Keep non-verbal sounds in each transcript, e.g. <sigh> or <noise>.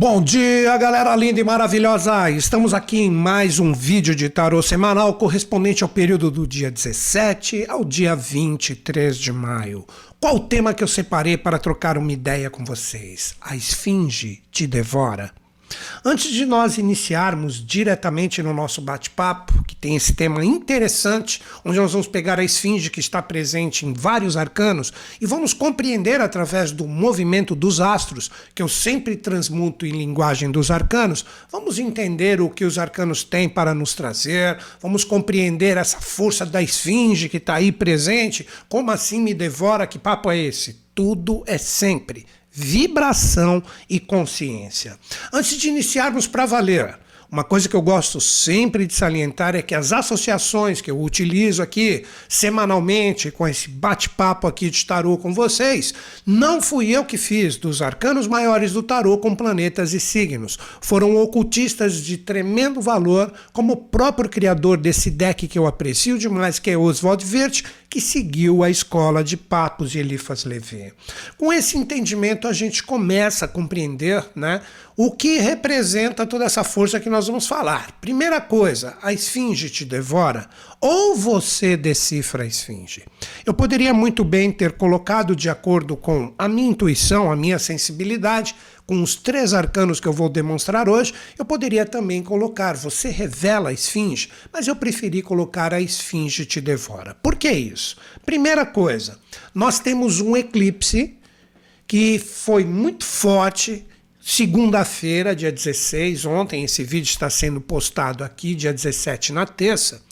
Bom dia, galera linda e maravilhosa! Estamos aqui em mais um vídeo de tarô semanal correspondente ao período do dia 17 ao dia 23 de maio. Qual o tema que eu separei para trocar uma ideia com vocês? A esfinge te devora? Antes de nós iniciarmos diretamente no nosso bate-papo, que tem esse tema interessante, onde nós vamos pegar a esfinge que está presente em vários arcanos e vamos compreender através do movimento dos astros, que eu sempre transmuto em linguagem dos arcanos, vamos entender o que os arcanos têm para nos trazer, vamos compreender essa força da esfinge que está aí presente, como assim me devora, que papo é esse? Tudo é sempre vibração e consciência. Antes de iniciarmos para valer, uma coisa que eu gosto sempre de salientar é que as associações que eu utilizo aqui semanalmente com esse bate-papo aqui de tarô com vocês, não fui eu que fiz dos arcanos maiores do tarô com planetas e signos. Foram ocultistas de tremendo valor, como o próprio criador desse deck que eu aprecio demais, que é Oswald Wirth, que seguiu a escola de Papos e Elifas Levi. Com esse entendimento, a gente começa a compreender né, o que representa toda essa força que nós vamos falar. Primeira coisa, a esfinge te devora ou você decifra a esfinge. Eu poderia muito bem ter colocado de acordo com a minha intuição, a minha sensibilidade, com os três arcanos que eu vou demonstrar hoje, eu poderia também colocar você revela a esfinge, mas eu preferi colocar a esfinge te devora. Por que isso? Primeira coisa, nós temos um eclipse que foi muito forte segunda-feira, dia 16, ontem esse vídeo está sendo postado aqui, dia 17, na terça,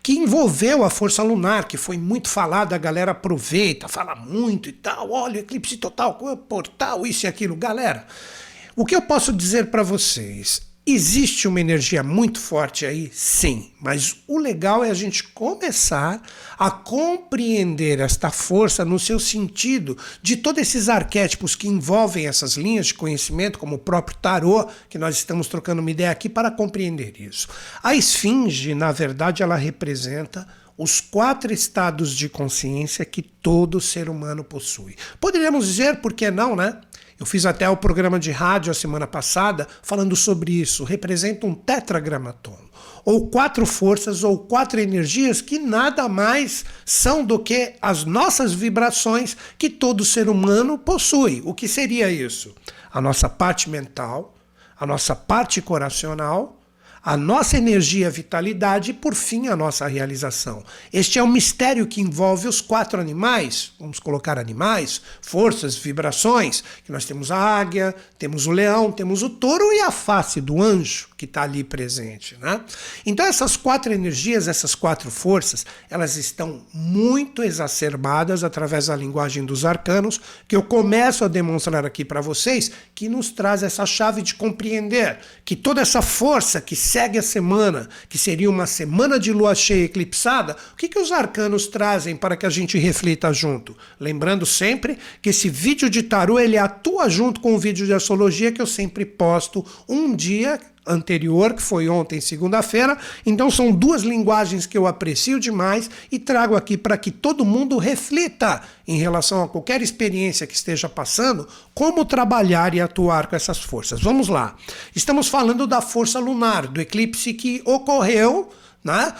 que envolveu a força lunar, que foi muito falado, a galera aproveita, fala muito e tal, olha, eclipse total, portal, isso e aquilo. Galera, o que eu posso dizer para vocês? Existe uma energia muito forte aí? Sim, mas o legal é a gente começar a compreender esta força no seu sentido de todos esses arquétipos que envolvem essas linhas de conhecimento, como o próprio tarô, que nós estamos trocando uma ideia aqui para compreender isso. A esfinge, na verdade, ela representa os quatro estados de consciência que todo ser humano possui. Poderíamos dizer, por que não, né? Eu fiz até o programa de rádio a semana passada falando sobre isso. Representa um tetragramaton, ou quatro forças ou quatro energias que nada mais são do que as nossas vibrações que todo ser humano possui. O que seria isso? A nossa parte mental, a nossa parte coracional a nossa energia, vitalidade e, por fim, a nossa realização. Este é o mistério que envolve os quatro animais, vamos colocar animais, forças, vibrações, que nós temos a águia, temos o leão, temos o touro e a face do anjo que está ali presente. Né? Então, essas quatro energias, essas quatro forças, elas estão muito exacerbadas através da linguagem dos arcanos, que eu começo a demonstrar aqui para vocês, que nos traz essa chave de compreender que toda essa força que segue a semana, que seria uma semana de lua cheia eclipsada, o que, que os arcanos trazem para que a gente reflita junto? Lembrando sempre que esse vídeo de tarô ele atua junto com o vídeo de astrologia que eu sempre posto um dia anterior, que foi ontem, segunda-feira. Então são duas linguagens que eu aprecio demais e trago aqui para que todo mundo reflita em relação a qualquer experiência que esteja passando, como trabalhar e atuar com essas forças. Vamos lá. Estamos falando da força lunar, do eclipse que ocorreu na né,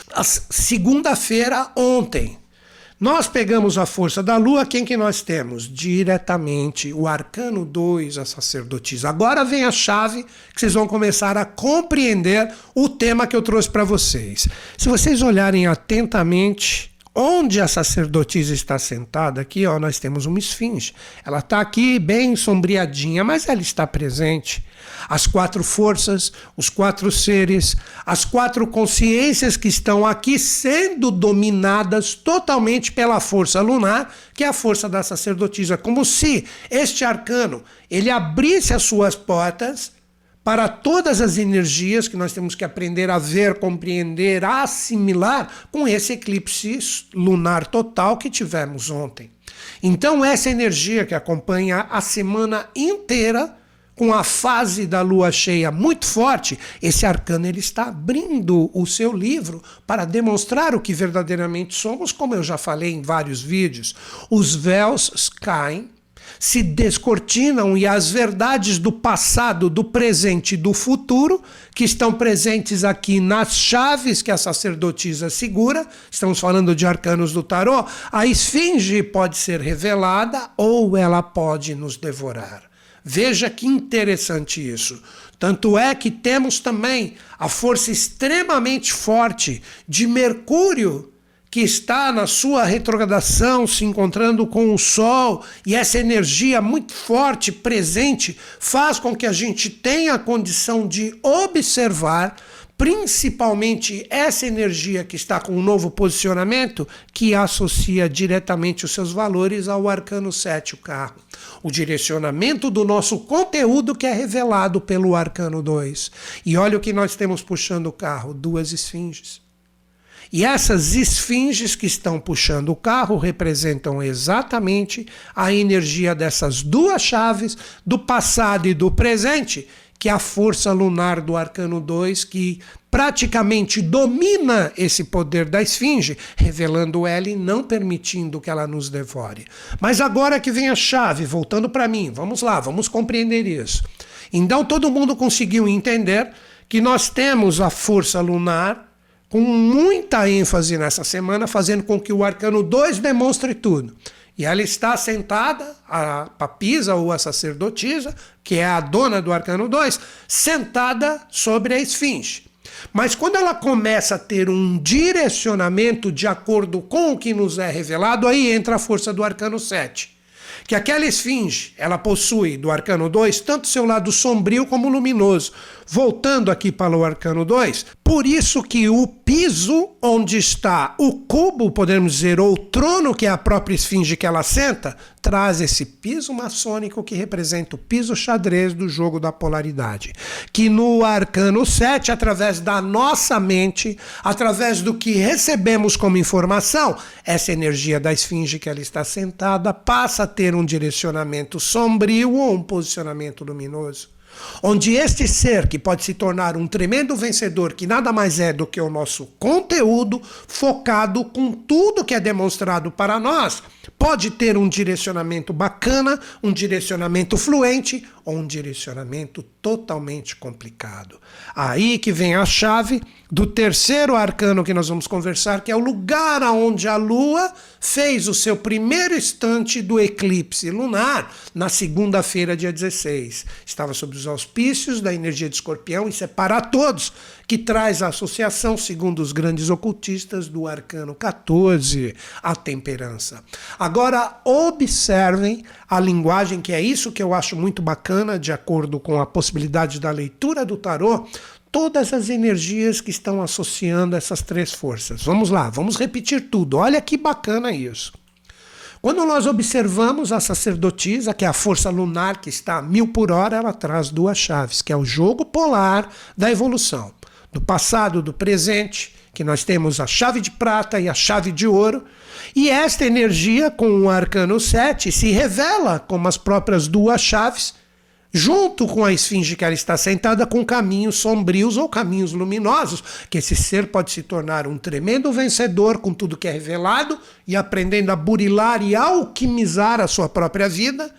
segunda-feira ontem. Nós pegamos a força da lua, quem que nós temos? Diretamente o arcano 2, a sacerdotisa. Agora vem a chave que vocês vão começar a compreender o tema que eu trouxe para vocês. Se vocês olharem atentamente Onde a sacerdotisa está sentada, aqui ó, nós temos uma esfinge. Ela está aqui bem sombreadinha, mas ela está presente. As quatro forças, os quatro seres, as quatro consciências que estão aqui sendo dominadas totalmente pela força lunar, que é a força da sacerdotisa, como se este arcano ele abrisse as suas portas para todas as energias que nós temos que aprender a ver, compreender, a assimilar com esse eclipse lunar total que tivemos ontem. Então, essa energia que acompanha a semana inteira, com a fase da lua cheia muito forte, esse arcano ele está abrindo o seu livro para demonstrar o que verdadeiramente somos, como eu já falei em vários vídeos. Os véus caem se descortinam e as verdades do passado, do presente e do futuro, que estão presentes aqui nas chaves que a sacerdotisa segura, estamos falando de arcanos do tarô, a esfinge pode ser revelada ou ela pode nos devorar. Veja que interessante isso. Tanto é que temos também a força extremamente forte de Mercúrio que está na sua retrogradação, se encontrando com o Sol, e essa energia muito forte, presente, faz com que a gente tenha a condição de observar principalmente essa energia que está com um novo posicionamento, que associa diretamente os seus valores ao arcano 7, o carro. O direcionamento do nosso conteúdo que é revelado pelo arcano 2. E olha o que nós temos puxando o carro: duas esfinges. E essas esfinges que estão puxando o carro representam exatamente a energia dessas duas chaves do passado e do presente, que é a força lunar do arcano 2, que praticamente domina esse poder da esfinge, revelando ela e não permitindo que ela nos devore. Mas agora que vem a chave, voltando para mim, vamos lá, vamos compreender isso. Então todo mundo conseguiu entender que nós temos a força lunar com muita ênfase nessa semana, fazendo com que o arcano 2 demonstre tudo. E ela está sentada, a papisa ou a sacerdotisa, que é a dona do arcano 2, sentada sobre a esfinge. Mas quando ela começa a ter um direcionamento de acordo com o que nos é revelado, aí entra a força do arcano 7 que aquela esfinge, ela possui do arcano 2 tanto seu lado sombrio como luminoso. Voltando aqui para o arcano 2, por isso que o piso onde está o cubo, podemos dizer, ou o trono, que é a própria esfinge que ela senta, traz esse piso maçônico que representa o piso xadrez do jogo da polaridade. Que no arcano 7, através da nossa mente, através do que recebemos como informação, essa energia da esfinge que ela está sentada passa a ter um direcionamento sombrio ou um posicionamento luminoso onde este ser, que pode se tornar um tremendo vencedor, que nada mais é do que o nosso conteúdo, focado com tudo que é demonstrado para nós, pode ter um direcionamento bacana, um direcionamento fluente ou um direcionamento totalmente complicado. Aí que vem a chave do terceiro arcano que nós vamos conversar, que é o lugar aonde a Lua fez o seu primeiro instante do eclipse lunar na segunda-feira, dia 16. Estava sob os auspícios da energia de escorpião, isso é para todos, que traz a associação, segundo os grandes ocultistas, do arcano 14, a temperança. Agora, observem a linguagem, que é isso que eu acho muito bacana, de acordo com a possibilidade da leitura do tarô, todas as energias que estão associando essas três forças. Vamos lá, vamos repetir tudo. Olha que bacana isso. Quando nós observamos a sacerdotisa, que é a força lunar que está a mil por hora, ela traz duas chaves, que é o jogo polar da evolução. Do passado, do presente, que nós temos a chave de prata e a chave de ouro, e esta energia, com o arcano 7, se revela como as próprias duas chaves, junto com a esfinge que ela está sentada, com caminhos sombrios ou caminhos luminosos, que esse ser pode se tornar um tremendo vencedor com tudo que é revelado e aprendendo a burilar e alquimizar a sua própria vida,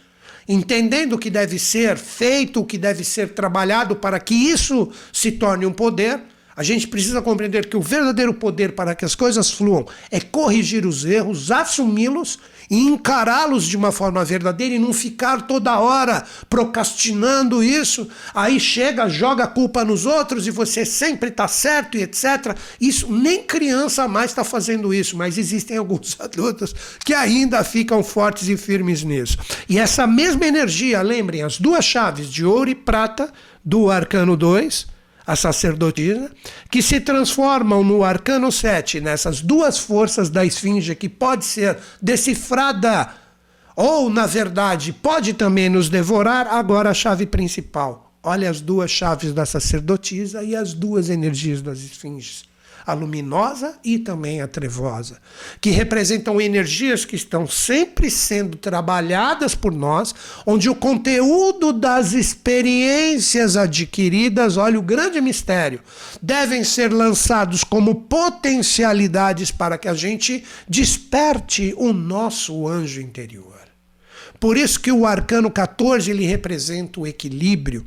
entendendo o que deve ser feito, o que deve ser trabalhado para que isso se torne um poder a gente precisa compreender que o verdadeiro poder para que as coisas fluam é corrigir os erros, assumi-los e encará-los de uma forma verdadeira e não ficar toda hora procrastinando isso. Aí chega, joga a culpa nos outros e você sempre está certo e etc. Isso nem criança mais está fazendo isso, mas existem alguns <laughs> adultos que ainda ficam fortes e firmes nisso. E essa mesma energia, lembrem, as duas chaves de ouro e prata do arcano 2 a sacerdotisa, que se transformam no arcano 7, nessas duas forças da esfinge que pode ser decifrada ou, na verdade, pode também nos devorar, agora a chave principal. Olha as duas chaves da sacerdotisa e as duas energias das esfinges a luminosa e também a trevosa, que representam energias que estão sempre sendo trabalhadas por nós, onde o conteúdo das experiências adquiridas, olha o grande mistério, devem ser lançados como potencialidades para que a gente desperte o nosso anjo interior. Por isso que o arcano 14 ele representa o equilíbrio.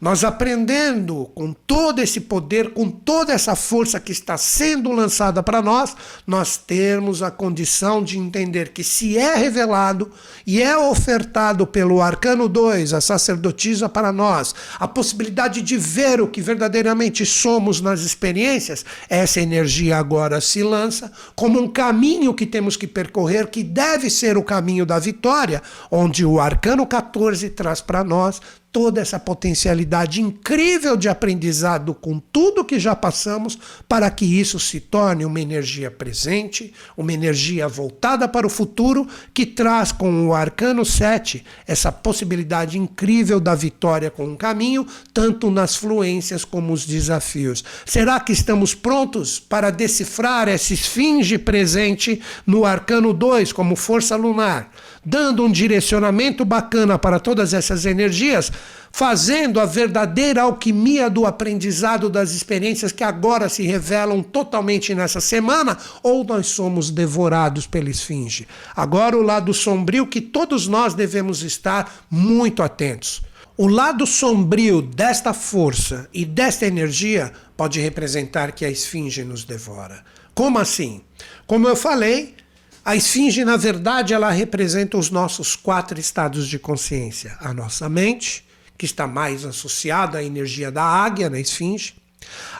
Nós aprendendo com todo esse poder, com toda essa força que está sendo lançada para nós, nós termos a condição de entender que se é revelado e é ofertado pelo Arcano 2, a sacerdotisa para nós, a possibilidade de ver o que verdadeiramente somos nas experiências, essa energia agora se lança como um caminho que temos que percorrer, que deve ser o caminho da vitória, onde o Arcano 14 traz para nós toda essa potencialidade incrível de aprendizado com tudo que já passamos, para que isso se torne uma energia presente, uma energia voltada para o futuro, que traz com o Arcano 7 essa possibilidade incrível da vitória com o caminho, tanto nas fluências como os desafios. Será que estamos prontos para decifrar essa esfinge presente no Arcano 2 como força lunar? Dando um direcionamento bacana para todas essas energias, fazendo a verdadeira alquimia do aprendizado das experiências que agora se revelam totalmente nessa semana, ou nós somos devorados pela esfinge. Agora, o lado sombrio que todos nós devemos estar muito atentos. O lado sombrio desta força e desta energia pode representar que a esfinge nos devora. Como assim? Como eu falei, a esfinge, na verdade, ela representa os nossos quatro estados de consciência: a nossa mente, que está mais associada à energia da águia na esfinge,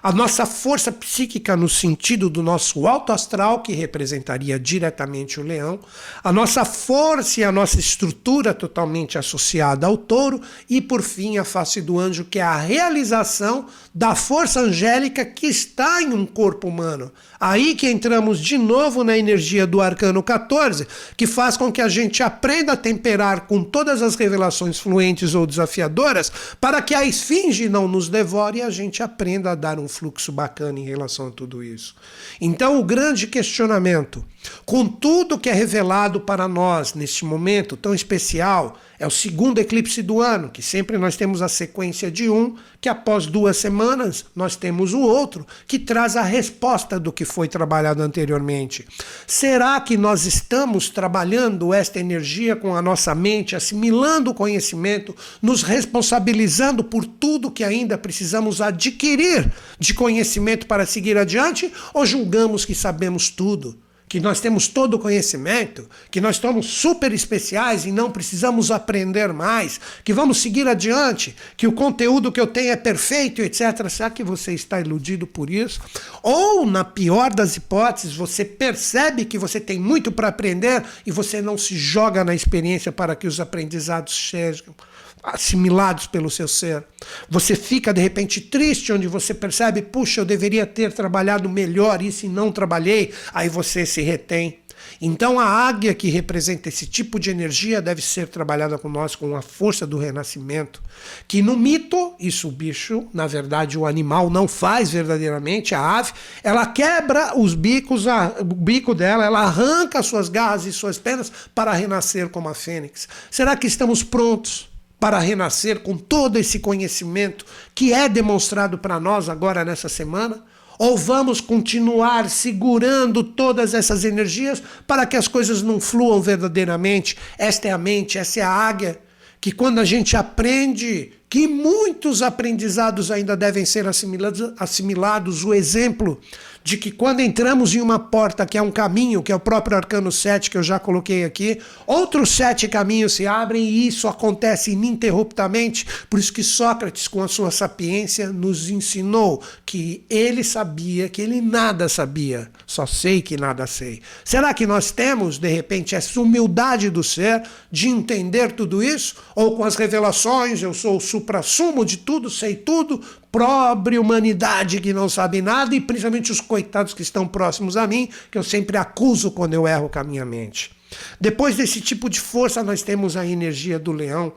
a nossa força psíquica no sentido do nosso alto astral, que representaria diretamente o leão, a nossa força e a nossa estrutura totalmente associada ao touro, e por fim a face do anjo, que é a realização da força angélica que está em um corpo humano. Aí que entramos de novo na energia do arcano 14, que faz com que a gente aprenda a temperar com todas as revelações fluentes ou desafiadoras, para que a esfinge não nos devore e a gente aprenda a dar um fluxo bacana em relação a tudo isso. Então, o grande questionamento, com tudo que é revelado para nós neste momento tão especial, é o segundo eclipse do ano, que sempre nós temos a sequência de um, que após duas semanas nós temos o outro, que traz a resposta do que foi trabalhado anteriormente. Será que nós estamos trabalhando esta energia com a nossa mente, assimilando o conhecimento, nos responsabilizando por tudo que ainda precisamos adquirir de conhecimento para seguir adiante, ou julgamos que sabemos tudo? Que nós temos todo o conhecimento, que nós somos super especiais e não precisamos aprender mais, que vamos seguir adiante, que o conteúdo que eu tenho é perfeito, etc. Será que você está iludido por isso? Ou, na pior das hipóteses, você percebe que você tem muito para aprender e você não se joga na experiência para que os aprendizados sejam assimilados pelo seu ser. Você fica de repente triste, onde você percebe, puxa, eu deveria ter trabalhado melhor isso e não trabalhei, aí você se retém. Então a águia que representa esse tipo de energia deve ser trabalhada com nós com a força do renascimento, que no mito, isso o bicho, na verdade o animal não faz verdadeiramente, a ave, ela quebra os bicos, a, o bico dela, ela arranca suas garras e suas penas para renascer como a fênix. Será que estamos prontos? Para renascer com todo esse conhecimento que é demonstrado para nós agora nessa semana? Ou vamos continuar segurando todas essas energias para que as coisas não fluam verdadeiramente? Esta é a mente, essa é a águia, que quando a gente aprende que muitos aprendizados ainda devem ser assimilados, assimilados o exemplo de que quando entramos em uma porta que é um caminho, que é o próprio arcano 7 que eu já coloquei aqui, outros sete caminhos se abrem e isso acontece ininterruptamente. Por isso que Sócrates, com a sua sapiência, nos ensinou que ele sabia que ele nada sabia, só sei que nada sei. Será que nós temos, de repente, essa humildade do ser de entender tudo isso? Ou com as revelações, eu sou o supra-sumo de tudo, sei tudo, pobre humanidade que não sabe nada e principalmente os coitados que estão próximos a mim, que eu sempre acuso quando eu erro com a minha mente. Depois desse tipo de força, nós temos a energia do leão,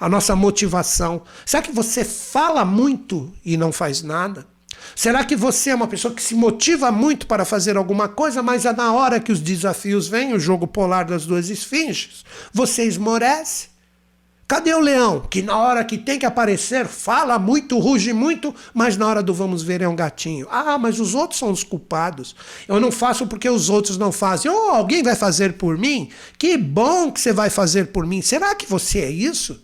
a nossa motivação. Será que você fala muito e não faz nada? Será que você é uma pessoa que se motiva muito para fazer alguma coisa, mas é na hora que os desafios vêm, o jogo polar das duas esfinges, você esmorece? Cadê o leão? Que na hora que tem que aparecer, fala muito, ruge muito, mas na hora do vamos ver é um gatinho. Ah, mas os outros são os culpados. Eu não faço porque os outros não fazem. Oh, alguém vai fazer por mim? Que bom que você vai fazer por mim. Será que você é isso?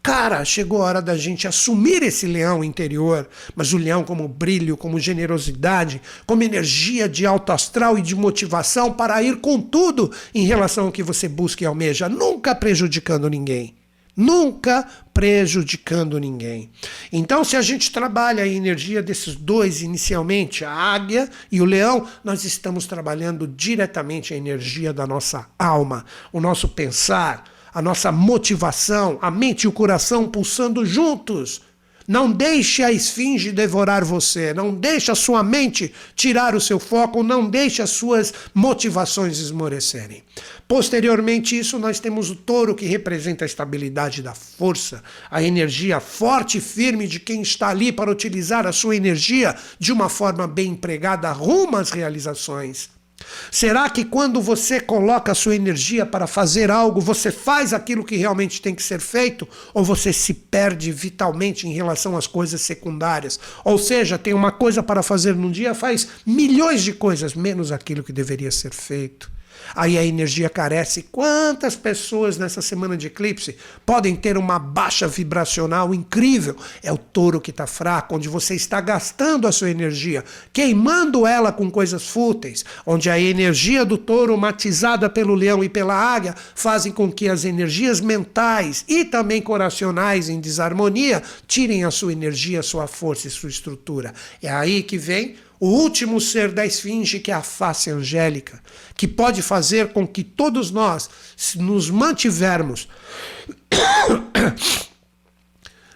Cara, chegou a hora da gente assumir esse leão interior, mas o leão como brilho, como generosidade, como energia de alto astral e de motivação para ir com tudo em relação ao que você busca e almeja, nunca prejudicando ninguém. Nunca prejudicando ninguém. Então, se a gente trabalha a energia desses dois inicialmente, a águia e o leão, nós estamos trabalhando diretamente a energia da nossa alma, o nosso pensar a nossa motivação, a mente e o coração pulsando juntos. Não deixe a esfinge devorar você, não deixe a sua mente tirar o seu foco, não deixe as suas motivações esmorecerem. Posteriormente isso, nós temos o touro que representa a estabilidade da força, a energia forte e firme de quem está ali para utilizar a sua energia de uma forma bem empregada rumo às realizações. Será que quando você coloca a sua energia para fazer algo, você faz aquilo que realmente tem que ser feito? Ou você se perde vitalmente em relação às coisas secundárias? Ou seja, tem uma coisa para fazer num dia, faz milhões de coisas, menos aquilo que deveria ser feito. Aí a energia carece. Quantas pessoas nessa semana de eclipse podem ter uma baixa vibracional incrível? É o touro que está fraco, onde você está gastando a sua energia, queimando ela com coisas fúteis, onde a energia do touro, matizada pelo leão e pela águia, fazem com que as energias mentais e também coracionais em desarmonia tirem a sua energia, a sua força e sua estrutura. É aí que vem o último ser da esfinge, que é a face angélica, que pode fazer com que todos nós, nos mantivermos, <coughs>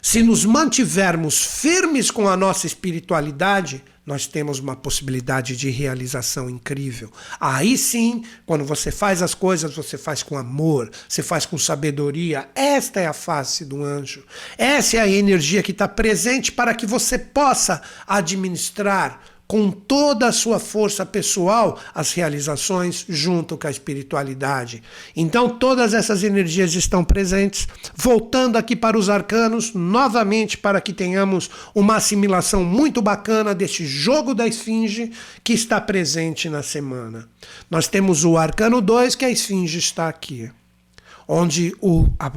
se nos mantivermos firmes com a nossa espiritualidade, nós temos uma possibilidade de realização incrível. Aí sim, quando você faz as coisas, você faz com amor, você faz com sabedoria. Esta é a face do anjo. Essa é a energia que está presente para que você possa administrar com toda a sua força pessoal as realizações junto com a espiritualidade. Então todas essas energias estão presentes. Voltando aqui para os arcanos, novamente para que tenhamos uma assimilação muito bacana deste jogo da esfinge que está presente na semana. Nós temos o arcano 2, que a esfinge está aqui, onde o a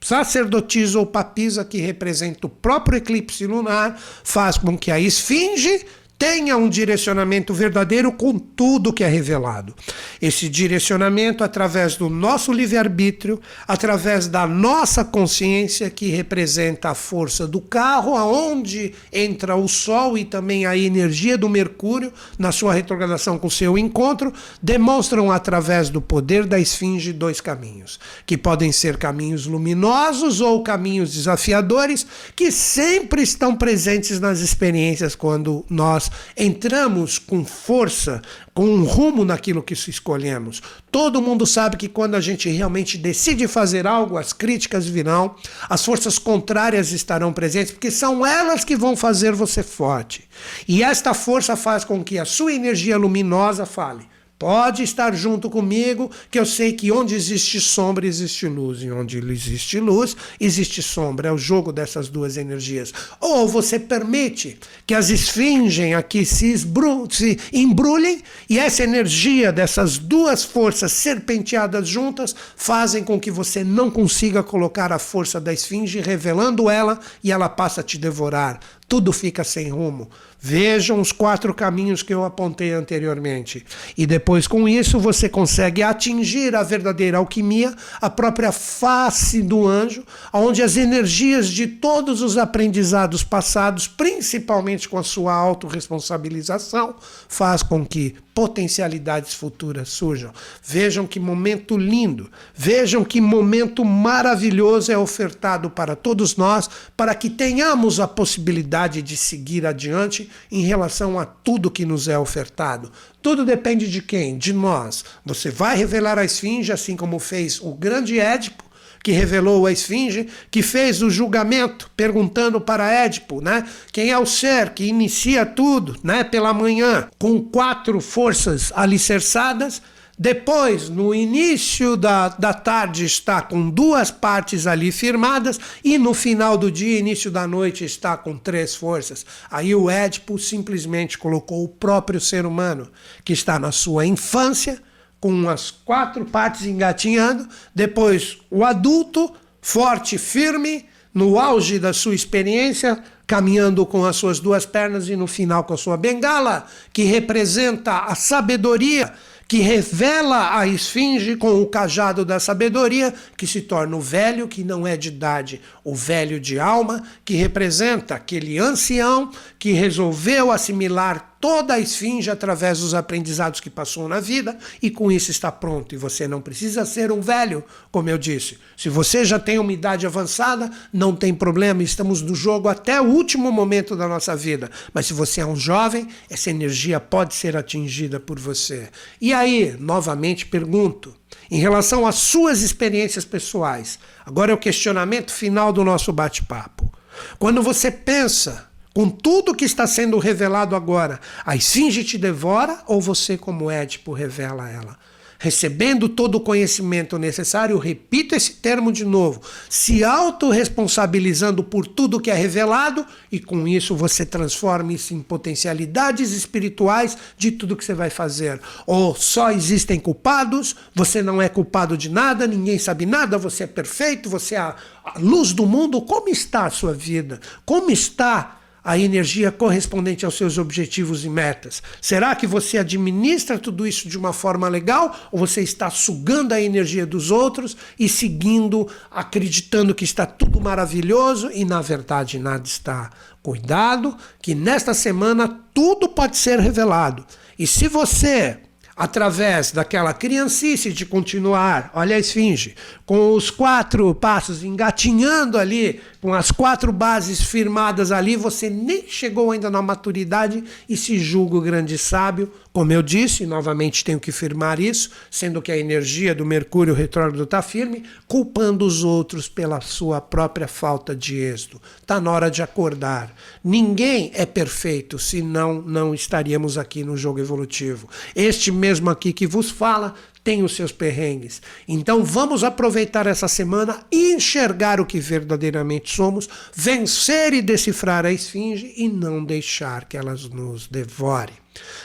sacerdotisa ou papisa, que representa o próprio eclipse lunar, faz com que a esfinge tenha um direcionamento verdadeiro com tudo que é revelado. Esse direcionamento através do nosso livre-arbítrio, através da nossa consciência que representa a força do carro, aonde entra o sol e também a energia do Mercúrio na sua retrogradação com seu encontro, demonstram através do poder da esfinge dois caminhos, que podem ser caminhos luminosos ou caminhos desafiadores, que sempre estão presentes nas experiências quando nós entramos com força, com um rumo naquilo que escolhemos. Todo mundo sabe que quando a gente realmente decide fazer algo, as críticas virão, as forças contrárias estarão presentes, porque são elas que vão fazer você forte. E esta força faz com que a sua energia luminosa fale. Pode estar junto comigo, que eu sei que onde existe sombra, existe luz. E onde existe luz, existe sombra. É o jogo dessas duas energias. Ou você permite que as esfingem aqui se, se embrulhem e essa energia dessas duas forças serpenteadas juntas fazem com que você não consiga colocar a força da esfinge, revelando ela e ela passa a te devorar tudo fica sem rumo. Vejam os quatro caminhos que eu apontei anteriormente. E depois, com isso, você consegue atingir a verdadeira alquimia, a própria face do anjo, onde as energias de todos os aprendizados passados, principalmente com a sua autorresponsabilização, faz com que potencialidades futuras surjam. Vejam que momento lindo, vejam que momento maravilhoso é ofertado para todos nós, para que tenhamos a possibilidade de seguir adiante em relação a tudo que nos é ofertado. Tudo depende de quem? De nós. Você vai revelar a esfinge, assim como fez o grande Édipo que revelou a esfinge, que fez o julgamento perguntando para Édipo, né? Quem é o ser que inicia tudo, né? Pela manhã, com quatro forças alicerçadas, Depois, no início da, da tarde, está com duas partes ali firmadas, e no final do dia, início da noite, está com três forças. Aí o Édipo simplesmente colocou o próprio ser humano, que está na sua infância, com as quatro partes engatinhando, depois o adulto, forte, firme, no auge da sua experiência, caminhando com as suas duas pernas e no final com a sua bengala, que representa a sabedoria que revela a esfinge com o cajado da sabedoria, que se torna o velho, que não é de idade, o velho de alma, que representa aquele ancião que resolveu assimilar toda a esfinge através dos aprendizados que passou na vida e com isso está pronto. E você não precisa ser um velho, como eu disse. Se você já tem uma idade avançada, não tem problema, estamos no jogo até o último momento da nossa vida. Mas se você é um jovem, essa energia pode ser atingida por você. E aí, novamente pergunto, em relação às suas experiências pessoais, agora é o questionamento final do nosso bate-papo. Quando você pensa com tudo que está sendo revelado agora, a esfinge te devora ou você, como Édipo, revela ela? Recebendo todo o conhecimento necessário, repito esse termo de novo, se autorresponsabilizando por tudo que é revelado, e com isso você transforma isso em potencialidades espirituais de tudo que você vai fazer. Ou só existem culpados, você não é culpado de nada, ninguém sabe nada, você é perfeito, você é a luz do mundo. Como está a sua vida? Como está a energia correspondente aos seus objetivos e metas? Será que você administra tudo isso de uma forma legal ou você está sugando a energia dos outros e seguindo, acreditando que está tudo maravilhoso e na verdade nada está? Cuidado, que nesta semana tudo pode ser revelado. E se você através daquela criancice de continuar, olha a esfinge, com os quatro passos engatinhando ali, com as quatro bases firmadas ali, você nem chegou ainda na maturidade e se julga o grande sábio. Como eu disse, novamente tenho que firmar isso, sendo que a energia do Mercúrio retrógrado está firme, culpando os outros pela sua própria falta de êxito. Está na hora de acordar. Ninguém é perfeito, senão não estaríamos aqui no jogo evolutivo. Este mesmo aqui que vos fala tem os seus perrengues. Então vamos aproveitar essa semana enxergar o que verdadeiramente somos, vencer e decifrar a esfinge e não deixar que elas nos devore.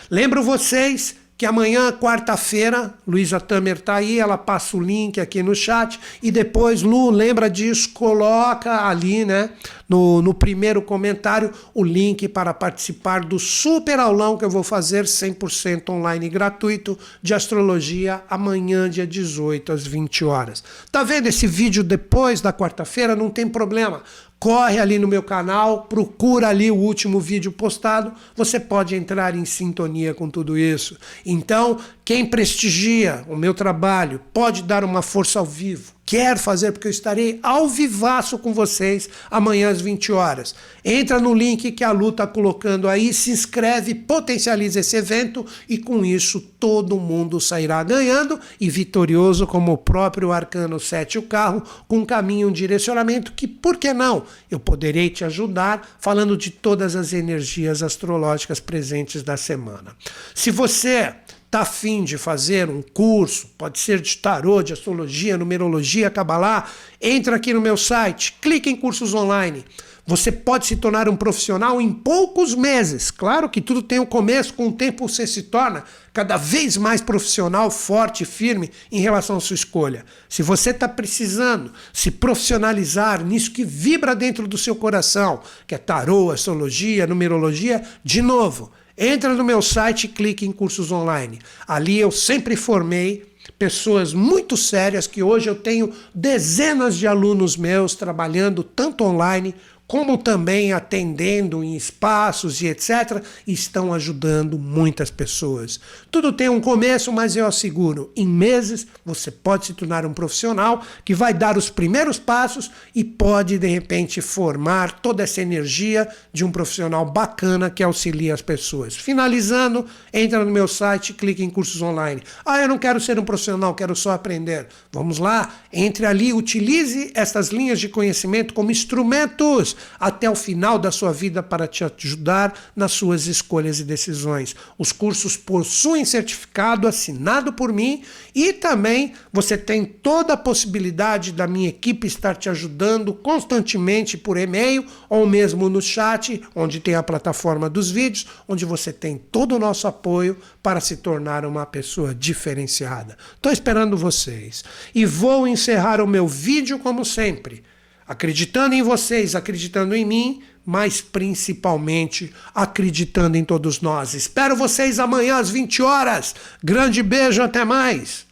Lembro vocês que amanhã, quarta-feira, Luísa Tamer tá aí, ela passa o link aqui no chat e depois, Lu, lembra disso, coloca ali, né, no, no primeiro comentário, o link para participar do super aulão que eu vou fazer 100% online gratuito de astrologia amanhã, dia 18 às 20 horas. Tá vendo esse vídeo depois da quarta-feira? Não tem problema corre ali no meu canal, procura ali o último vídeo postado, você pode entrar em sintonia com tudo isso. Então, quem prestigia o meu trabalho pode dar uma força ao vivo quer fazer, porque eu estarei ao vivaço com vocês amanhã às 20 horas. Entra no link que a Lu está colocando aí, se inscreve, potencializa esse evento e com isso todo mundo sairá ganhando e vitorioso como o próprio Arcano 7 o carro, com um caminho, um direcionamento que, por que não, eu poderei te ajudar falando de todas as energias astrológicas presentes da semana. Se você está afim de fazer um curso, pode ser de tarô, de astrologia, numerologia, cabalá, entra aqui no meu site, clique em cursos online. Você pode se tornar um profissional em poucos meses. Claro que tudo tem um começo, com o tempo você se torna cada vez mais profissional, forte, firme em relação à sua escolha. Se você está precisando se profissionalizar nisso que vibra dentro do seu coração, que é tarô, astrologia, numerologia, de novo, Entra no meu site e clique em cursos online. Ali eu sempre formei pessoas muito sérias que hoje eu tenho dezenas de alunos meus trabalhando tanto online como também atendendo em espaços e etc., estão ajudando muitas pessoas. Tudo tem um começo, mas eu asseguro, em meses você pode se tornar um profissional que vai dar os primeiros passos e pode, de repente, formar toda essa energia de um profissional bacana que auxilia as pessoas. Finalizando, entra no meu site, clique em cursos online. Ah, eu não quero ser um profissional, quero só aprender. Vamos lá, entre ali, utilize essas linhas de conhecimento como instrumentos até o final da sua vida para te ajudar nas suas escolhas e decisões. Os cursos possuem certificado assinado por mim e também você tem toda a possibilidade da minha equipe estar te ajudando constantemente por e-mail ou mesmo no chat, onde tem a plataforma dos vídeos, onde você tem todo o nosso apoio para se tornar uma pessoa diferenciada. Estou esperando vocês. E vou encerrar o meu vídeo como sempre, acreditando em vocês, acreditando em mim, mas principalmente acreditando em todos nós. Espero vocês amanhã às 20 horas. Grande beijo, até mais.